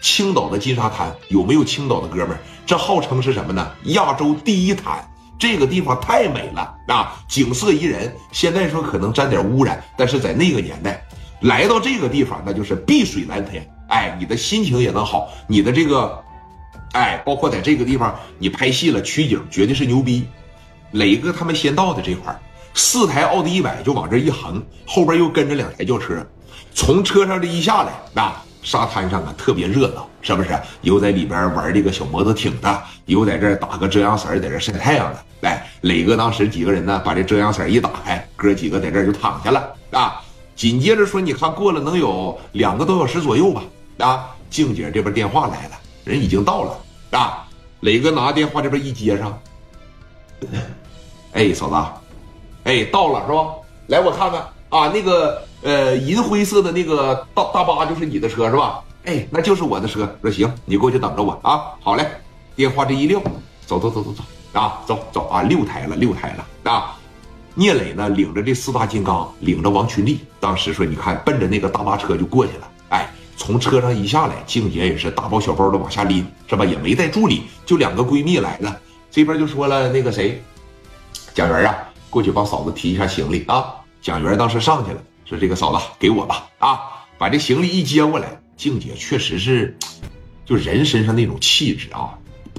青岛的金沙滩有没有青岛的哥们儿？这号称是什么呢？亚洲第一滩，这个地方太美了啊，景色宜人。现在说可能沾点污染，但是在那个年代，来到这个地方，那就是碧水蓝天。哎，你的心情也能好，你的这个，哎，包括在这个地方你拍戏了取景，绝对是牛逼。磊哥他们先到的这块四台奥迪一百就往这一横，后边又跟着两台轿车，从车上这一下来，那沙滩上啊特别热闹，是不是？有在里边玩这个小摩托艇的，有在这打个遮阳伞在这晒太阳的。来，磊哥当时几个人呢，把这遮阳伞一打开，哥几个在这就躺下了啊。紧接着说，你看过了能有两个多小时左右吧。啊，静姐这边电话来了，人已经到了啊。磊哥拿电话这边一接上，哎，嫂子，哎，到了是吧？来，我看看啊，那个呃，银灰色的那个大大巴就是你的车是吧？哎，那就是我的车。说行，你过去等着我啊。好嘞，电话这一撂，走走走走走啊，走走啊，六台了，六台了啊。聂磊呢，领着这四大金刚，领着王群力，当时说，你看，奔着那个大巴车就过去了，哎。从车上一下来，静姐也是大包小包的往下拎，是吧？也没带助理，就两个闺蜜来了。这边就说了，那个谁，蒋元啊，过去帮嫂子提一下行李啊。蒋元当时上去了，说：“这个嫂子给我吧，啊，把这行李一接过来。”静姐确实是，就人身上那种气质啊，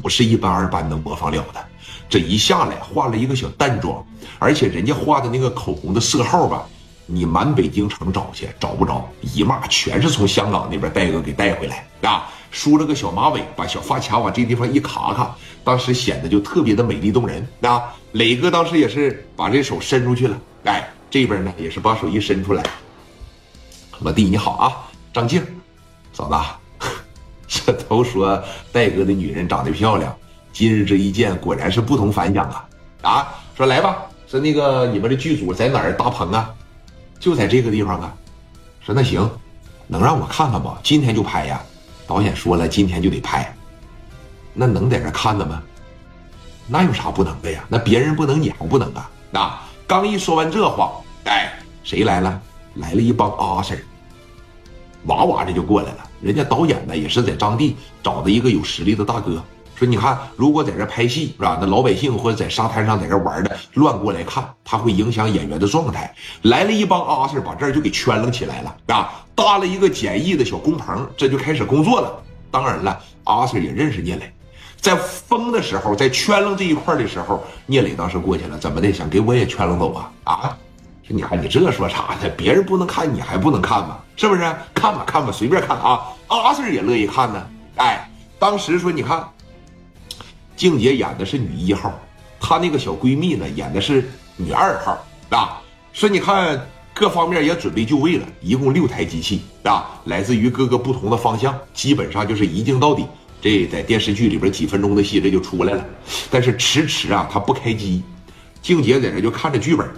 不是一般二般能模仿了的。这一下来，化了一个小淡妆，而且人家画的那个口红的色号吧。你满北京城找去找不着，一骂全是从香港那边戴哥给带回来啊！梳了个小马尾，把小发卡往这地方一卡卡，当时显得就特别的美丽动人啊！磊哥当时也是把这手伸出去了，哎，这边呢也是把手一伸出来，老弟你好啊，张静，嫂子，这都说戴哥的女人长得漂亮，今日这一见果然是不同凡响啊！啊，说来吧，说那个你们这剧组在哪儿搭棚啊？就在这个地方啊，说那行，能让我看看吗？今天就拍呀！导演说了，今天就得拍。那能在这看的吗？那有啥不能的呀？那别人不能，你还不能啊？啊！刚一说完这话，哎，谁来了？来了一帮阿 Sir，哇哇的就过来了。人家导演呢，也是在当地找的一个有实力的大哥。说你看，如果在这拍戏是吧？那老百姓或者在沙滩上在这玩的乱过来看，他会影响演员的状态。来了一帮阿 Sir，把这儿就给圈楞起来了啊！搭了一个简易的小工棚，这就开始工作了。当然了，阿 Sir 也认识聂磊，在封的时候，在圈楞这一块的时候，聂磊当时过去了，怎么的？想给我也圈楞走啊？啊！说你看你这说啥呢？别人不能看，你还不能看吗？是不是？看吧看吧，随便看啊！阿 Sir 也乐意看呢。哎，当时说你看。静姐演的是女一号，她那个小闺蜜呢演的是女二号啊。说你看各方面也准备就位了，一共六台机器啊，来自于各个不同的方向，基本上就是一镜到底。这在电视剧里边几分钟的戏这就出来了，但是迟迟啊，他不开机。静姐在这就看着剧本。